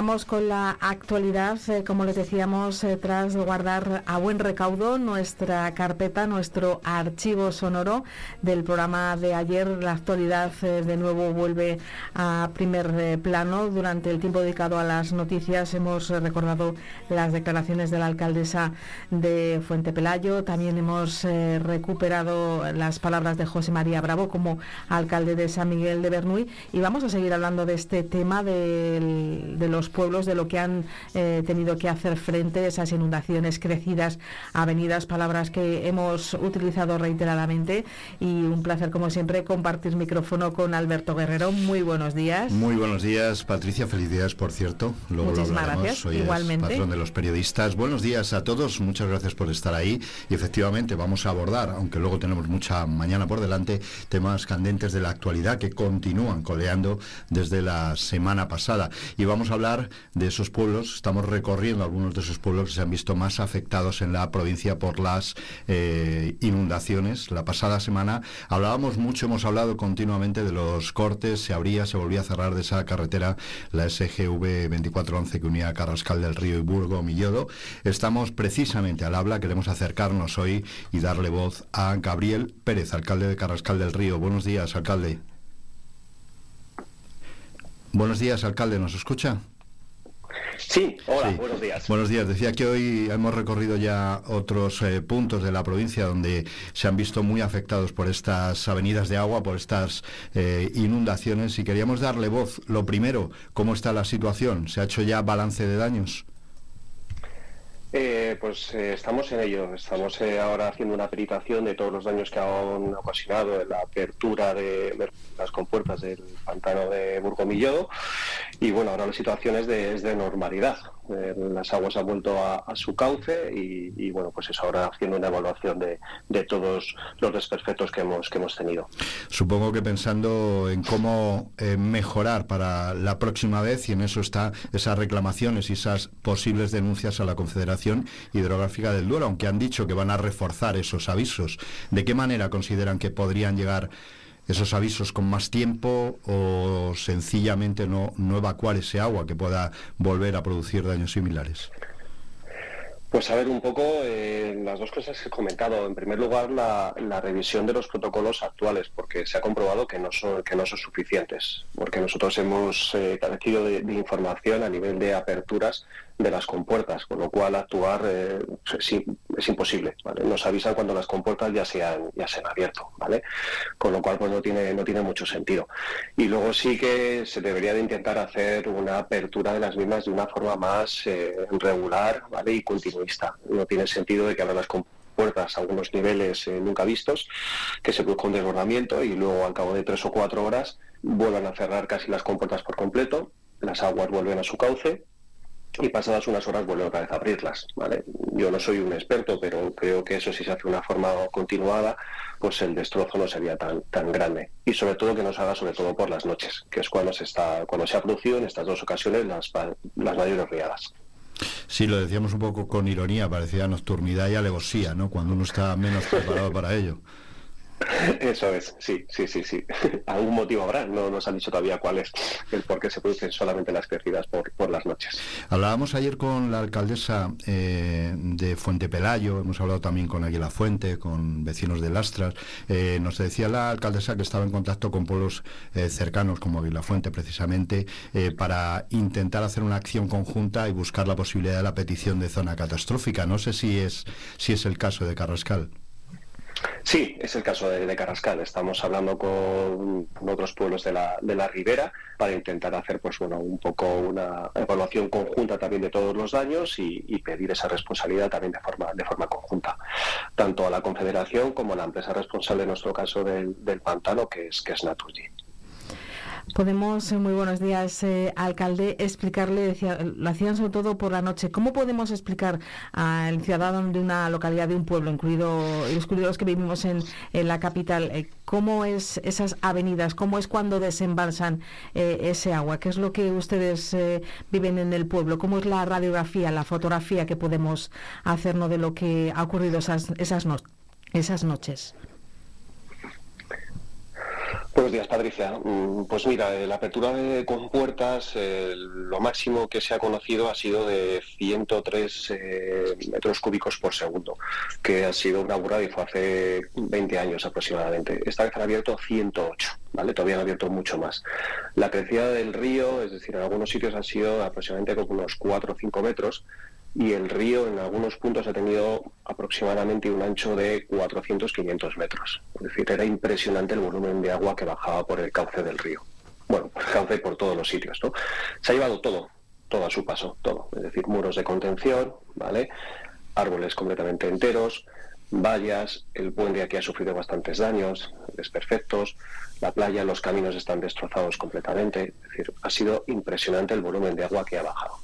Vamos con la actualidad, eh, como les decíamos, eh, tras guardar a buen recaudo nuestra carpeta, nuestro archivo sonoro del programa de ayer. La actualidad eh, de nuevo vuelve a primer plano. Durante el tiempo dedicado a las noticias hemos recordado las declaraciones de la alcaldesa de Fuente Pelayo. También hemos recuperado las palabras de José María Bravo como alcalde de San Miguel de Bernuy. Y vamos a seguir hablando de este tema del, de los pueblos de lo que han eh, tenido que hacer frente a esas inundaciones crecidas, avenidas, palabras que hemos utilizado reiteradamente y un placer como siempre compartir micrófono con Alberto Guerrero. Muy buenos días. Muy buenos días, Patricia. Felicidades, por cierto. Luego Muchísimas gracias. Soy Igualmente. patrón de los periodistas. Buenos días a todos. Muchas gracias por estar ahí. Y efectivamente vamos a abordar, aunque luego tenemos mucha mañana por delante, temas candentes de la actualidad que continúan coleando desde la semana pasada. Y vamos a hablar de esos pueblos. Estamos recorriendo algunos de esos pueblos que se han visto más afectados en la provincia por las eh, inundaciones. La pasada semana hablábamos mucho, hemos hablado continuamente de los cortes, se abría, se volvía a cerrar de esa carretera, la SGV 2411 que unía Carrascal del Río y Burgo, Millodo. Estamos precisamente al habla, queremos acercarnos hoy y darle voz a Gabriel Pérez, alcalde de Carrascal del Río. Buenos días, alcalde. Buenos días, alcalde, ¿nos escucha? Sí, hola, buenos días. Buenos días. Decía que hoy hemos recorrido ya otros eh, puntos de la provincia donde se han visto muy afectados por estas avenidas de agua, por estas eh, inundaciones y queríamos darle voz. Lo primero, ¿cómo está la situación? ¿Se ha hecho ya balance de daños? Eh, pues estamos en ello. Estamos ahora haciendo una peritación de todos los daños que han ocasionado en la apertura de las compuertas del pantano de Burgomillodo y bueno, ahora la situación es de, normalidad. Eh, las aguas han vuelto a, su cauce y, bueno, pues es ahora haciendo una evaluación de, todos los desperfectos que hemos, que hemos tenido. Supongo que pensando en cómo eh, mejorar para la próxima vez y en eso está esas reclamaciones y esas posibles denuncias a la Confederación Hidrográfica del Duero, aunque han dicho que van a reforzar esos avisos. ¿De qué manera consideran que podrían llegar esos avisos con más tiempo o sencillamente no, no evacuar ese agua que pueda volver a producir daños similares? Pues a ver un poco eh, las dos cosas que he comentado. En primer lugar, la, revisión de los protocolos actuales, porque se ha comprobado que no son, que no son suficientes, porque nosotros hemos eh, carecido de, información a nivel de aperturas de las compuertas, con lo cual actuar eh, es, imposible. Nos avisan cuando las compuertas ya se han, ya se han abierto, ¿vale? Con lo cual pues no tiene, no tiene mucho sentido. Y luego sí que se debería de intentar hacer una apertura de las mismas de una forma más eh, regular ¿vale? y continuista. No tiene sentido de que abran las compuertas a algunos niveles eh, nunca vistos, que se produzca un desbordamiento y luego al cabo de tres o cuatro horas vuelvan a cerrar casi las compuertas por completo, las aguas vuelven a su cauce y pasadas unas horas vuelve otra vez a abrirlas. ¿vale? Yo no soy un experto, pero creo que eso si se hace de una forma continuada, pues el destrozo no sería tan, tan grande. Y sobre todo que no se haga sobre todo por las noches, que es cuando se está, cuando se ha producido en estas dos ocasiones las, las mayores riadas. Sí, lo decíamos un poco con ironía, parecía nocturnidad y alevosía, ¿no? Cuando uno está menos preparado para ello. Eso es, sí, sí, sí, sí. Algún motivo habrá, no nos han dicho todavía cuál es el por qué se producen solamente las crecidas por, por las noches. Hablábamos ayer con la alcaldesa eh, de Fuente Pelayo, hemos hablado también con Águila Fuente, con vecinos de Lastras. Eh, nos decía la alcaldesa que estaba en contacto con pueblos eh, cercanos como Águila Fuente, precisamente, para intentar hacer una acción conjunta y buscar la posibilidad de la petición de zona catastrófica. No sé si es, si es el caso de Carrascal. Sí, es el caso de, Carrascal. Estamos hablando con, otros pueblos de la, de la ribera para intentar hacer pues bueno un poco una evaluación conjunta también de todos los daños y, pedir esa responsabilidad también de forma de forma conjunta tanto a la Confederación como a la empresa responsable en nuestro caso del, pantano que es que es Naturgy. Podemos, eh, muy buenos días, eh, alcalde, explicarle, decía, lo hacían sobre todo por la noche, ¿cómo podemos explicar al ciudadano de una localidad, de un pueblo, incluido los que vivimos en, la capital, eh, cómo es esas avenidas, cómo es cuando desembalsan ese agua? ¿Qué es lo que ustedes viven en el pueblo? ¿Cómo es la radiografía, la fotografía que podemos hacernos de lo que ha ocurrido esas, esas, esas noches? Buenos días, Patricia. Mm, Pues mira, eh, la apertura de compuertas, eh, lo máximo que se ha conocido ha sido de 103 eh, metros cúbicos por segundo, que ha sido una burrada y fue hace 20 años aproximadamente. Esta vez han abierto 108, ¿vale? Todavía han abierto mucho más. La crecida del río, es decir, en algunos sitios ha sido aproximadamente como unos 4 o 5 metros, y el río en algunos puntos ha tenido aproximadamente un ancho de 400-500 metros. Es decir, era impresionante el volumen de agua que bajaba por el cauce del río. Bueno, por el cauce por todos los sitios, ¿no? Se ha llevado todo, todo a su paso, todo. Es decir, muros de contención, ¿vale? Árboles completamente enteros, vallas, el puente aquí ha sufrido bastantes daños, desperfectos, la playa, los caminos están destrozados completamente. Es decir, ha sido impresionante el volumen de agua que ha bajado.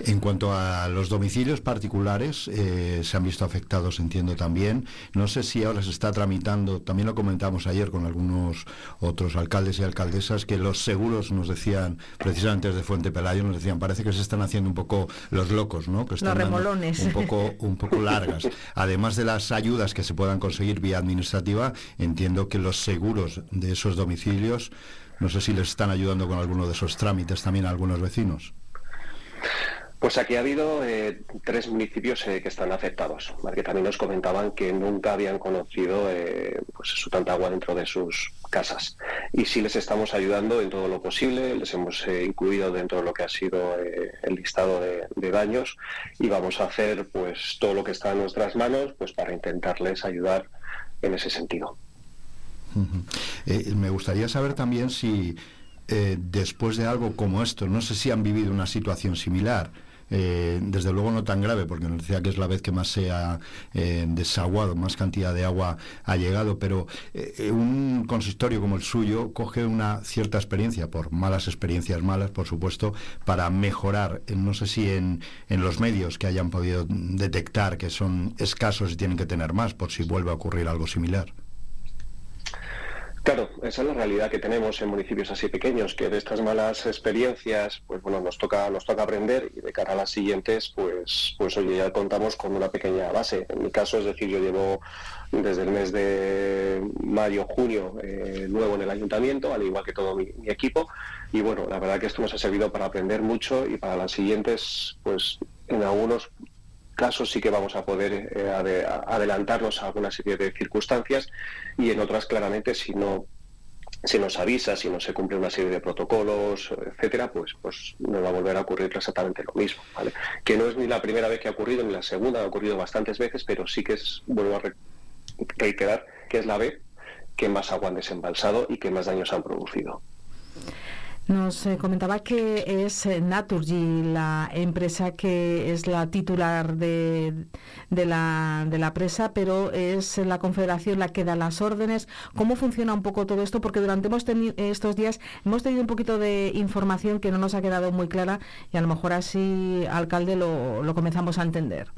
En cuanto a los domicilios particulares, eh, se han visto afectados, entiendo también. No sé si ahora se está tramitando, también lo comentamos ayer con algunos otros alcaldes y alcaldesas, que los seguros nos decían, precisamente desde Fuente Pelayo, nos decían, parece que se están haciendo un poco los locos, ¿no? Que están Los remolones. Un poco, un poco largas. Además de las ayudas que se puedan conseguir vía administrativa, entiendo que los seguros de esos domicilios, no sé si les están ayudando con alguno de esos trámites también a algunos vecinos. Pues aquí ha habido eh, tres municipios eh, que están afectados, ¿vale? que también nos comentaban que nunca habían conocido eh, pues su tanta agua dentro de sus casas. Y sí les estamos ayudando en todo lo posible, les hemos eh, incluido dentro de lo que ha sido eh, el listado de, daños y vamos a hacer pues todo lo que está en nuestras manos pues para intentarles ayudar en ese sentido. Eh, me gustaría saber también si después de algo como esto, no sé si han vivido una situación similar. Eh, desde luego no tan grave, porque nos decía que es la vez que más se ha eh, desaguado, más cantidad de agua ha llegado, pero eh, un consistorio como el suyo coge una cierta experiencia, por malas experiencias malas, por supuesto, para mejorar, eh, no sé si en, en los medios que hayan podido detectar que son escasos y tienen que tener más, por si vuelve a ocurrir algo similar. Claro, esa es la realidad que tenemos en municipios así pequeños, que de estas malas experiencias, pues bueno, nos toca, nos toca aprender y de cara a las siguientes, pues, pues oye, ya contamos con una pequeña base. En mi caso, es decir, yo llevo desde el mes de mayo, junio, eh, nuevo en el ayuntamiento, al igual que todo mi, mi equipo, y bueno, la verdad que esto nos ha servido para aprender mucho y para las siguientes, pues en algunos casos sí que vamos a poder eh, ade- adelantarnos a alguna serie de circunstancias y en otras claramente si no si nos avisa, si no se cumple una serie de protocolos, etcétera, pues, pues nos va a volver a ocurrir exactamente lo mismo, ¿vale? Que no es ni la primera vez que ha ocurrido, ni la segunda, ha ocurrido bastantes veces, pero sí que es, vuelvo a re- reiterar, que es la vez que más agua han desembalsado y que más daños han producido. Nos eh, comentaba que es eh, Naturgy la empresa que es la titular de, de la, de la presa, pero es la Confederación la que da las órdenes. ¿Cómo funciona un poco todo esto? Porque durante hemos estos días hemos tenido un poquito de información que no nos ha quedado muy clara y a lo mejor así, alcalde, lo, lo comenzamos a entender.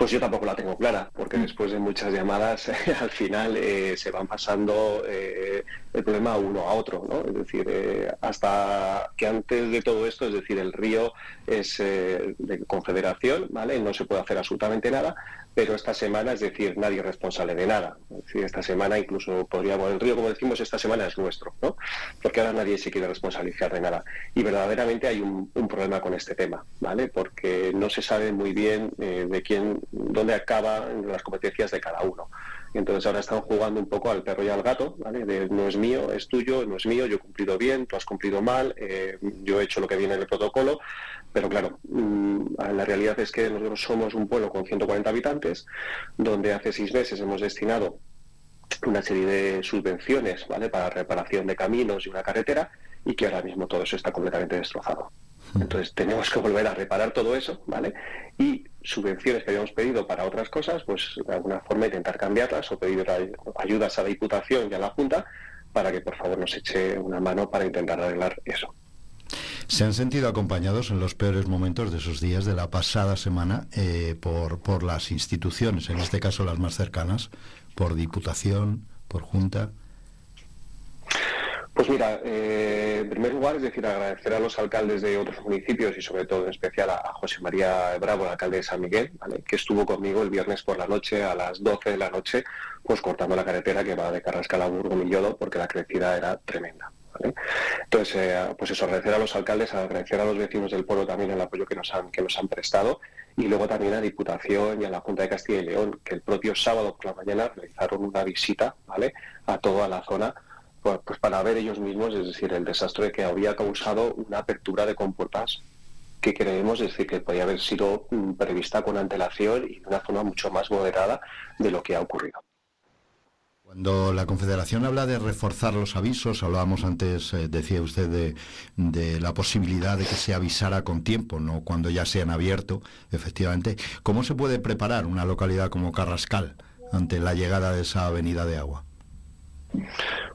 Pues yo tampoco la tengo clara, porque después de muchas llamadas al final eh, se van pasando eh, el problema uno a otro, ¿no? Es decir, eh, hasta que antes de todo esto, es decir, el río es eh, de confederación, ¿vale? No se puede hacer absolutamente nada, pero esta semana, es decir, nadie es responsable de nada. Es decir, esta semana incluso podríamos, el río, como decimos, esta semana es nuestro, ¿no? Porque ahora nadie se quiere responsabilizar de nada. Y verdaderamente hay un, un problema con este tema, ¿vale? Porque no se sabe muy bien eh, de quién, dónde acaban las competencias de cada uno. Entonces ahora están jugando un poco al perro y al gato, ¿vale? De no es mío, es tuyo, no es mío, yo he cumplido bien, tú has cumplido mal, eh, yo he hecho lo que viene en el protocolo, pero claro, mm, la realidad es que nosotros somos un pueblo con 140 habitantes, donde hace seis meses hemos destinado una serie de subvenciones, ¿vale? Para reparación de caminos y una carretera, y que ahora mismo todo eso está completamente destrozado. Entonces tenemos que volver a reparar todo eso, ¿vale? Y subvenciones que habíamos pedido para otras cosas, pues de alguna forma intentar cambiarlas o pedir ay- ayudas a la Diputación y a la Junta para que por favor nos eche una mano para intentar arreglar eso. ¿Se han sentido acompañados en los peores momentos de esos días de la pasada semana eh, por, por las instituciones, en este caso las más cercanas, por Diputación, por Junta? Pues mira, eh, en primer lugar, es decir, agradecer a los alcaldes de otros municipios y sobre todo en especial a, José María Bravo, el alcalde de San Miguel, que estuvo conmigo el viernes por la noche a las 12 de la noche, pues cortando la carretera que va de Carrascal a Burgomillodo porque la crecida era tremenda. Entonces, eh, pues eso, agradecer a los alcaldes, agradecer a los vecinos del pueblo también el apoyo que nos han, que nos han prestado y luego también a Diputación y a la Junta de Castilla y León, que el propio sábado por la mañana realizaron una visita ¿vale? a toda la zona pues, pues, para ver ellos mismos, es decir, el desastre que había causado una apertura de compuertas que creemos, es decir, que podía haber sido mm, prevista con antelación y una forma mucho más moderada de lo que ha ocurrido. Cuando la Confederación habla de reforzar los avisos, hablábamos antes, eh, decía usted, de, de, la posibilidad de que se avisara con tiempo, no cuando ya se han abierto, efectivamente. ¿Cómo se puede preparar una localidad como Carrascal ante la llegada de esa avenida de agua?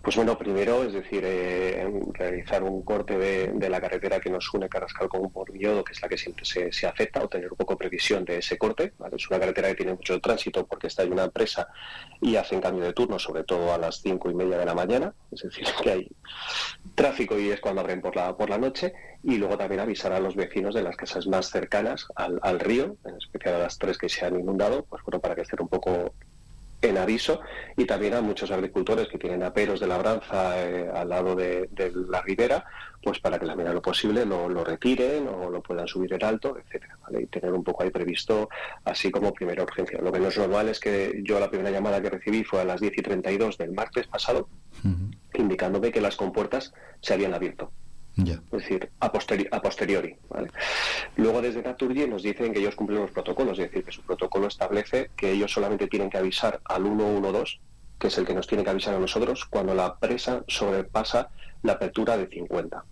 Pues bueno, primero, es decir, eh, realizar un corte de, la carretera que nos une Carrascal con un Bormillodo, que es la que siempre se, se afecta, o tener un poco previsión de ese corte. Es una carretera que tiene mucho tránsito porque está en una empresa y hacen cambio de turno, sobre todo a las cinco y media de la mañana, es decir, que hay tráfico y es cuando abren por la, por la noche. Y luego también avisar a los vecinos de las casas más cercanas al, al río, en especial a las tres que se han inundado, pues bueno, para que estén un poco en aviso y también a muchos agricultores que tienen aperos de labranza eh, al lado de, la ribera, pues para que la medida de lo posible lo, retiren o lo puedan subir en alto, etcétera, y tener un poco ahí previsto así como primera urgencia. Lo que no es normal es que yo la primera llamada que recibí fue a las 10 y 32 del martes pasado, indicándome que las compuertas se habían abierto. Es decir, a, posteriori. Luego desde Naturgy nos dicen que ellos cumplen los protocolos, es decir, que su protocolo establece que ellos solamente tienen que avisar al 112, que es el que nos tiene que avisar a nosotros, cuando la presa sobrepasa la apertura de 50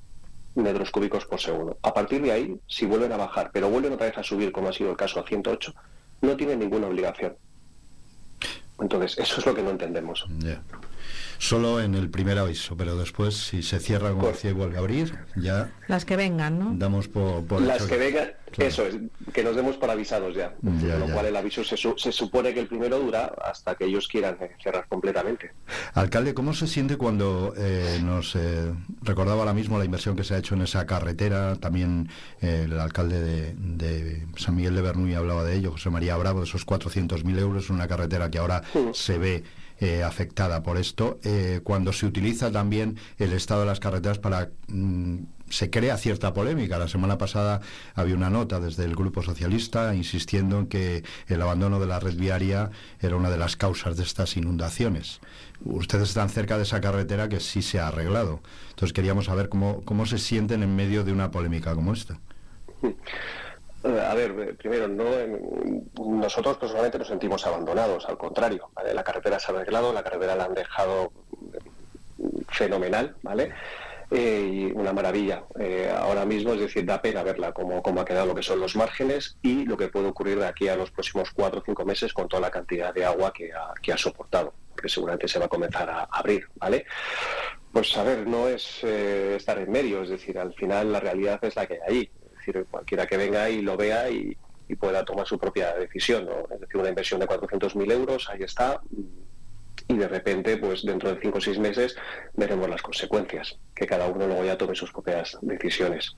metros cúbicos por segundo. A partir de ahí, si vuelven a bajar, pero vuelven otra vez a subir, como ha sido el caso a 108, no tienen ninguna obligación. Entonces, eso es lo que no entendemos solo en el primer aviso, pero después si se cierra como decía y vuelve a abrir, ya... Las que vengan, ¿no? Damos por... Las que vengan, eso es, que nos demos por avisados ya. con lo cual el aviso se, se, supone que el primero dura hasta que ellos quieran cerrar completamente. Alcalde, ¿cómo se siente cuando eh, nos eh, recordaba ahora mismo la inversión que se ha hecho en esa carretera? También eh, el alcalde de, de, San Miguel de Bernuy hablaba de ello, José María Bravo, de esos 400.000 euros, una carretera que ahora se ve eh, afectada por esto, eh, cuando se utiliza también el estado de las carreteras para... Mm, se crea cierta polémica. La semana pasada había una nota desde el Grupo Socialista insistiendo en que el abandono de la red viaria era una de las causas de estas inundaciones. Ustedes están cerca de esa carretera que sí se ha arreglado. Entonces queríamos saber cómo, cómo se sienten en medio de una polémica como esta. Eh, a ver, eh, primero, no, nosotros personalmente nos sentimos abandonados, al contrario. La carretera se ha arreglado, la carretera la han dejado fenomenal, ¿vale? Eh, y una maravilla. ahora mismo, es decir, da pena verla cómo, cómo, ha quedado lo que son los márgenes y lo que puede ocurrir de aquí a los próximos cuatro o cinco meses con toda la cantidad de agua que ha, que ha soportado, porque seguramente se va a comenzar a abrir, ¿vale? Pues a ver, no es estar en medio, es decir, al final la realidad es la que hay ahí decir, cualquiera que venga y lo vea y, pueda tomar su propia decisión. Es decir, una inversión de 400.000 euros, ahí está, y de repente, pues dentro de cinco o seis meses, veremos las consecuencias, que cada uno luego ya tome sus propias decisiones.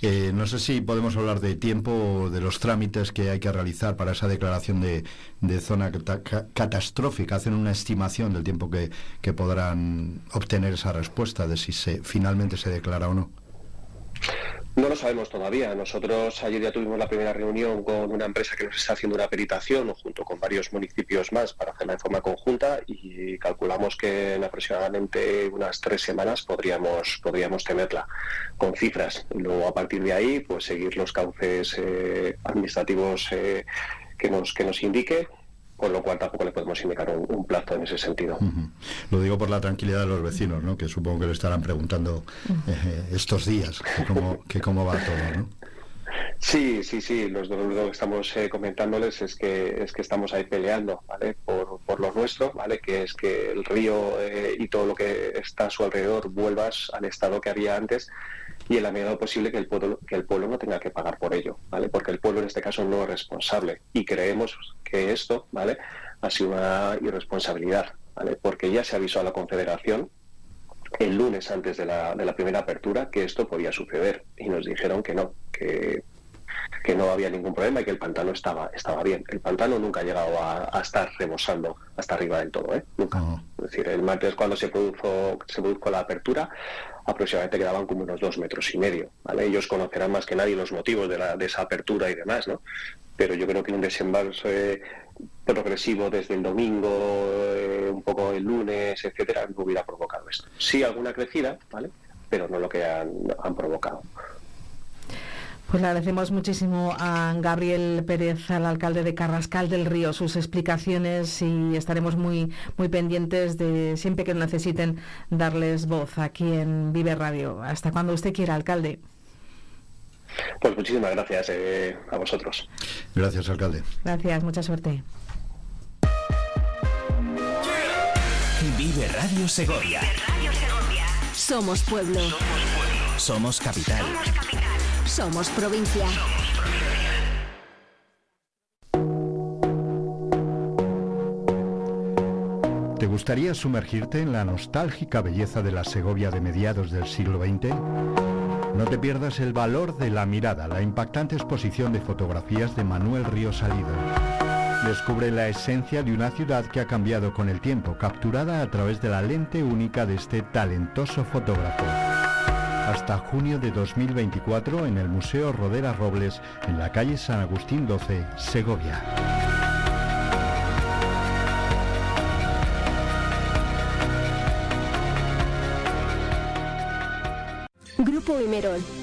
Eh, no sé si podemos hablar de tiempo, de los trámites que hay que realizar para esa declaración de, zona catastrófica. Hacen una estimación del tiempo que, que podrán obtener esa respuesta, de si se, finalmente se declara o no. No lo sabemos todavía. Nosotros ayer ya tuvimos la primera reunión con una empresa que nos está haciendo una peritación junto con varios municipios más para hacerla de forma conjunta y calculamos que en aproximadamente unas tres semanas podríamos, podríamos tenerla con cifras. Luego a partir de ahí pues seguir los cauces eh, administrativos eh, que, nos, que nos indique con lo cual tampoco le podemos indicar un, plazo en ese sentido. Lo digo por la tranquilidad de los vecinos, ¿no? que supongo que le estarán preguntando eh, estos días que cómo, que cómo va todo. ¿no? Sí, sí, sí. Lo, que estamos eh, comentándoles es que es que estamos ahí peleando, ¿vale? Por, por lo nuestro, ¿vale? Que es que el río eh, y todo lo que está a su alrededor vuelvas al estado que había antes y en la medida posible que el pueblo que el pueblo no tenga que pagar por ello, ¿vale? Porque el pueblo en este caso no es responsable y creemos que esto, ¿vale? Ha sido una irresponsabilidad, ¿vale? Porque ya se avisó a la Confederación el lunes antes de la, de la primera apertura que esto podía suceder y nos dijeron que no, que que no había ningún problema y que el pantano estaba, estaba bien. El pantano nunca ha llegado a, estar rebosando hasta arriba del todo, ¿eh? Nunca. Es decir, el martes cuando se produjo, se produjo la apertura, aproximadamente quedaban como unos dos metros y medio. ¿vale? Ellos conocerán más que nadie los motivos de, la, de esa apertura y demás, ¿no? Pero yo creo que un desembalse progresivo desde el domingo, eh, un poco el lunes, etcétera, no hubiera provocado esto. Sí, alguna crecida, ¿vale? Pero no lo que han provocado. Pues le agradecemos muchísimo a Gabriel Pérez, al alcalde de Carrascal del Río, sus explicaciones y estaremos muy, muy pendientes de siempre que necesiten darles voz aquí en Vive Radio. Hasta cuando usted quiera, alcalde. Pues muchísimas gracias eh, a vosotros. Gracias, alcalde. Gracias, mucha suerte. Vive Radio Segovia. Somos pueblo. Somos capital. Somos provincia. ¿Te gustaría sumergirte en la nostálgica belleza de la Segovia de mediados del siglo XX? No te pierdas el valor de la mirada, la impactante exposición de fotografías de Manuel Río Salido. Descubre la esencia de una ciudad que ha cambiado con el tiempo, capturada a través de la lente única de este talentoso fotógrafo hasta junio de 2024 en el Museo Rodera Robles, en la calle San Agustín 12, Segovia. Grupo Imerol,